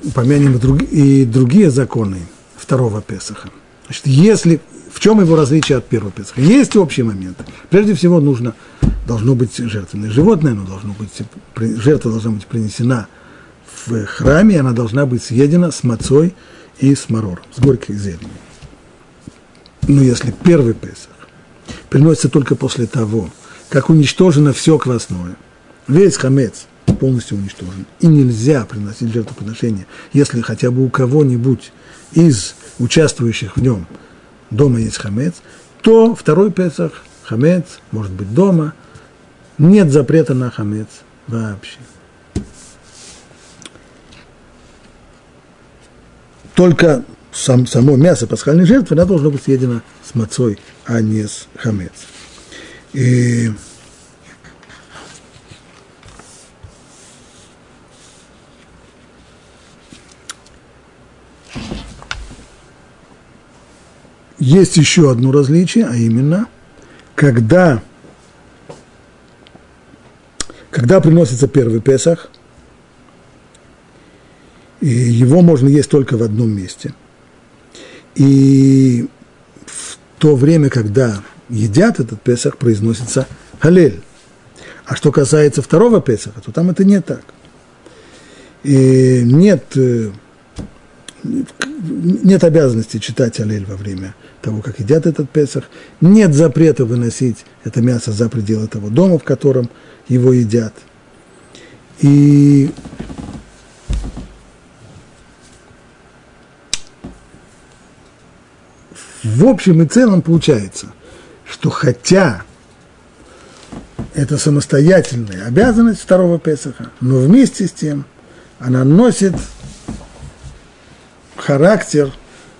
упомянем и, друг, и другие законы второго Песаха. Значит, если, в чем его различие от первого Песаха? Есть общий момент. Прежде всего нужно, должно быть жертвенное животное, оно должно быть, жертва должна быть принесена в храме, она должна быть съедена с мацой и с марором, с горькой зеленью. Но если первый Песах приносится только после того, как уничтожено все квасное, весь хамец – полностью уничтожен. И нельзя приносить жертвоприношение, если хотя бы у кого-нибудь из участвующих в нем дома есть хамец, то второй Песах, хамец, может быть дома, нет запрета на хамец вообще. Только сам, само мясо пасхальной жертвы она должно быть съедено с мацой, а не с хамец. И есть еще одно различие, а именно, когда, когда приносится первый Песах, и его можно есть только в одном месте. И в то время, когда едят этот Песах, произносится халель. А что касается второго Песаха, то там это не так. И нет э, нет обязанности читать Алель во время того, как едят этот Песах. Нет запрета выносить это мясо за пределы того дома, в котором его едят. И в общем и целом получается, что хотя это самостоятельная обязанность второго Песаха, но вместе с тем она носит характер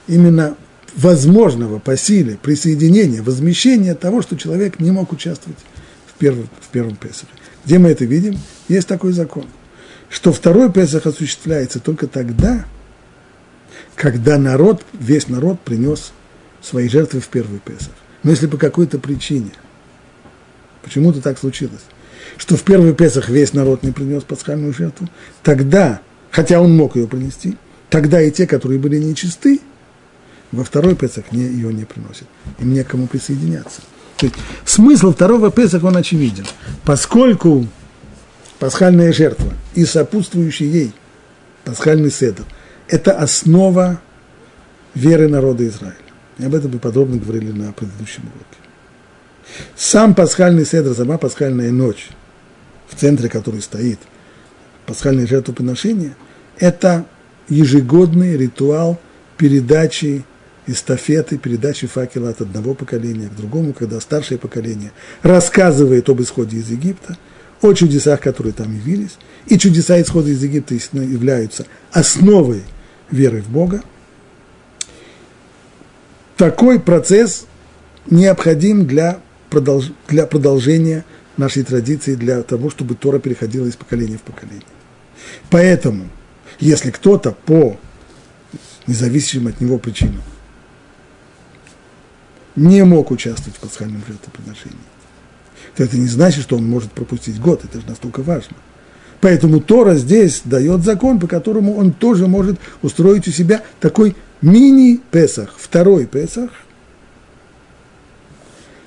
именно возможного по силе присоединения, возмещения того, что человек не мог участвовать в первом, в первом Песахе. Где мы это видим? Есть такой закон, что второй Песах осуществляется только тогда, когда народ, весь народ принес свои жертвы в первый Песах. Но если по какой-то причине, почему-то так случилось, что в первый Песах весь народ не принес пасхальную жертву, тогда, хотя он мог ее принести, тогда и те, которые были нечисты, во второй Песах не, ее не приносят. Им некому присоединяться. То есть смысл второго Песаха, он очевиден. Поскольку пасхальная жертва и сопутствующий ей пасхальный седр – это основа веры народа Израиля. И об этом мы подробно говорили на предыдущем уроке. Сам пасхальный седр, сама пасхальная ночь, в центре которой стоит пасхальное жертвоприношение, это ежегодный ритуал передачи эстафеты, передачи факела от одного поколения к другому, когда старшее поколение рассказывает об исходе из Египта, о чудесах, которые там явились, и чудеса исхода из Египта являются основой веры в Бога. Такой процесс необходим для, продолж, для продолжения нашей традиции, для того, чтобы Тора переходила из поколения в поколение. Поэтому, если кто-то по независимым от него причинам не мог участвовать в пасхальном жертвоприношении, то это не значит, что он может пропустить год, это же настолько важно. Поэтому Тора здесь дает закон, по которому он тоже может устроить у себя такой мини-песах, второй песах,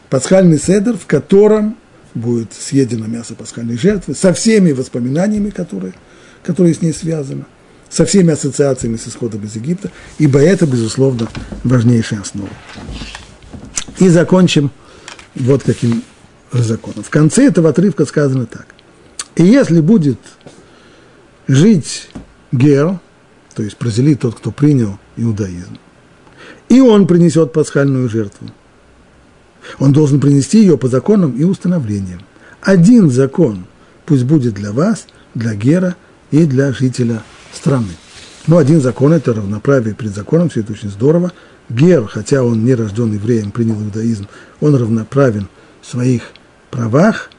пасхальный седр, в котором будет съедено мясо пасхальной жертвы со всеми воспоминаниями, которые, которые с ней связаны, со всеми ассоциациями с исходом из Египта, ибо это, безусловно, важнейшая основа. И закончим вот каким законом. В конце этого отрывка сказано так. И если будет жить гер, то есть прозелит тот, кто принял иудаизм, и он принесет пасхальную жертву, он должен принести ее по законам и установлениям. Один закон пусть будет для вас, для гера и для жителя страны. Но один закон – это равноправие перед законом, все это очень здорово – Гер, хотя он не рожден евреем, принял иудаизм, он равноправен в своих правах,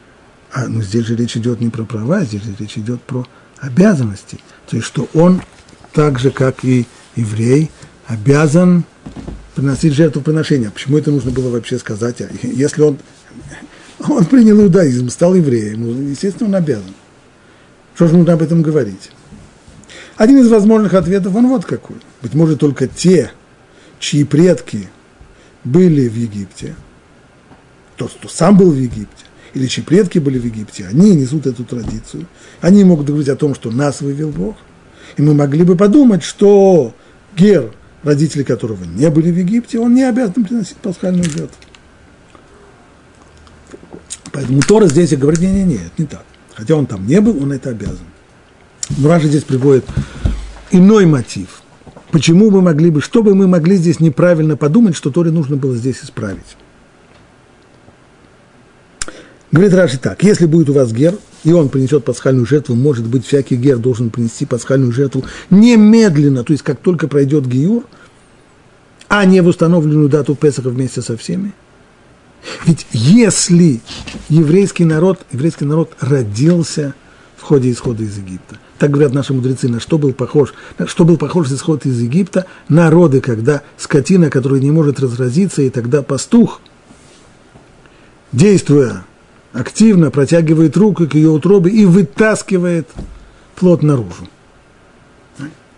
а ну, здесь же речь идет не про права, здесь же речь идет про обязанности. То есть, что он так же, как и еврей, обязан приносить жертвоприношения. Почему это нужно было вообще сказать? Если он, он принял иудаизм, стал евреем, ну, естественно, он обязан. Что же нужно об этом говорить? Один из возможных ответов, он вот какой. Быть может, только те, чьи предки были в Египте, тот, кто сам был в Египте, или чьи предки были в Египте, они несут эту традицию. Они могут говорить о том, что нас вывел Бог. И мы могли бы подумать, что Гер, родители которого не были в Египте, он не обязан приносить пасхальную жертву. Поэтому Тора здесь и говорит, не, не, не, это не так. Хотя он там не был, он это обязан. Но Раша здесь приводит иной мотив – почему мы могли бы, что бы мы могли здесь неправильно подумать, что Торе нужно было здесь исправить. Говорит Раши так, если будет у вас гер, и он принесет пасхальную жертву, может быть, всякий гер должен принести пасхальную жертву немедленно, то есть как только пройдет гиюр, а не в установленную дату Песаха вместе со всеми. Ведь если еврейский народ, еврейский народ родился в ходе исхода из Египта, так говорят наши мудрецы, на что был похож, что был похож исход из Египта, народы, когда скотина, которая не может разразиться, и тогда пастух, действуя активно, протягивает руку к ее утробе и вытаскивает плод наружу.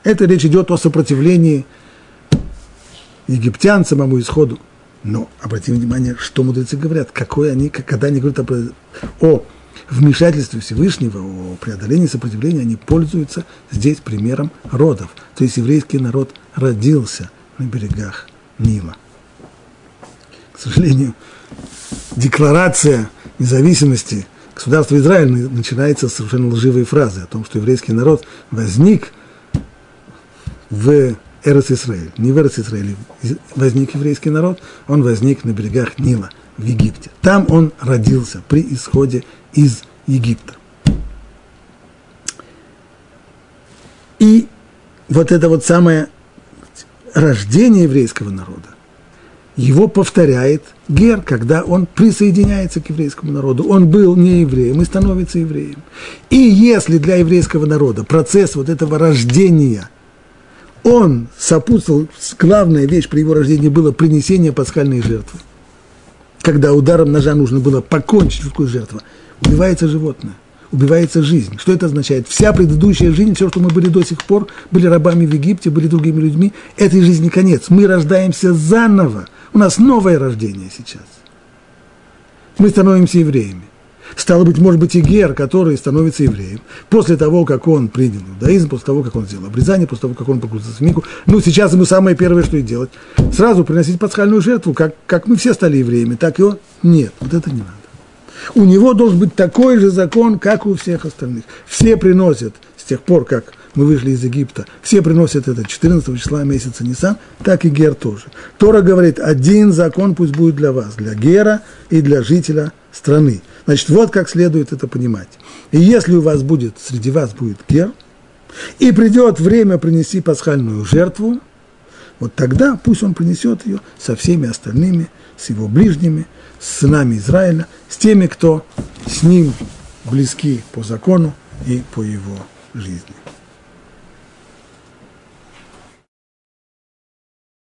Это речь идет о сопротивлении египтян самому исходу. Но обратим внимание, что мудрецы говорят, какой они, когда они говорят о, о вмешательстве Всевышнего, о преодолении сопротивления, они пользуются здесь примером родов. То есть еврейский народ родился на берегах Нила. К сожалению, декларация независимости государства Израиль начинается с совершенно лживой фразы о том, что еврейский народ возник в Эрос Израиль. Не в Эрос Израиле возник еврейский народ, он возник на берегах Нила, в Египте. Там он родился при исходе из Египта. И вот это вот самое рождение еврейского народа его повторяет Гер, когда он присоединяется к еврейскому народу. Он был не евреем и становится евреем. И если для еврейского народа процесс вот этого рождения, он сопутствовал, главная вещь при его рождении было принесение пасхальной жертвы. Когда ударом ножа нужно было покончить такую жертву, убивается животное убивается жизнь. Что это означает? Вся предыдущая жизнь, все, что мы были до сих пор, были рабами в Египте, были другими людьми, этой жизни конец. Мы рождаемся заново. У нас новое рождение сейчас. Мы становимся евреями. Стало быть, может быть, и Гер, который становится евреем, после того, как он принял иудаизм, после того, как он сделал обрезание, после того, как он погрузился в Мику, ну, сейчас ему самое первое, что и делать, сразу приносить пасхальную жертву, как, как мы все стали евреями, так и он. Нет, вот это не надо у него должен быть такой же закон, как у всех остальных. Все приносят, с тех пор, как мы вышли из Египта, все приносят это 14 числа месяца Нисан, так и Гер тоже. Тора говорит, один закон пусть будет для вас, для Гера и для жителя страны. Значит, вот как следует это понимать. И если у вас будет, среди вас будет Гер, и придет время принести пасхальную жертву, вот тогда пусть он принесет ее со всеми остальными, с его ближними, с сынами Израиля, с теми, кто с ним близки по закону и по его жизни.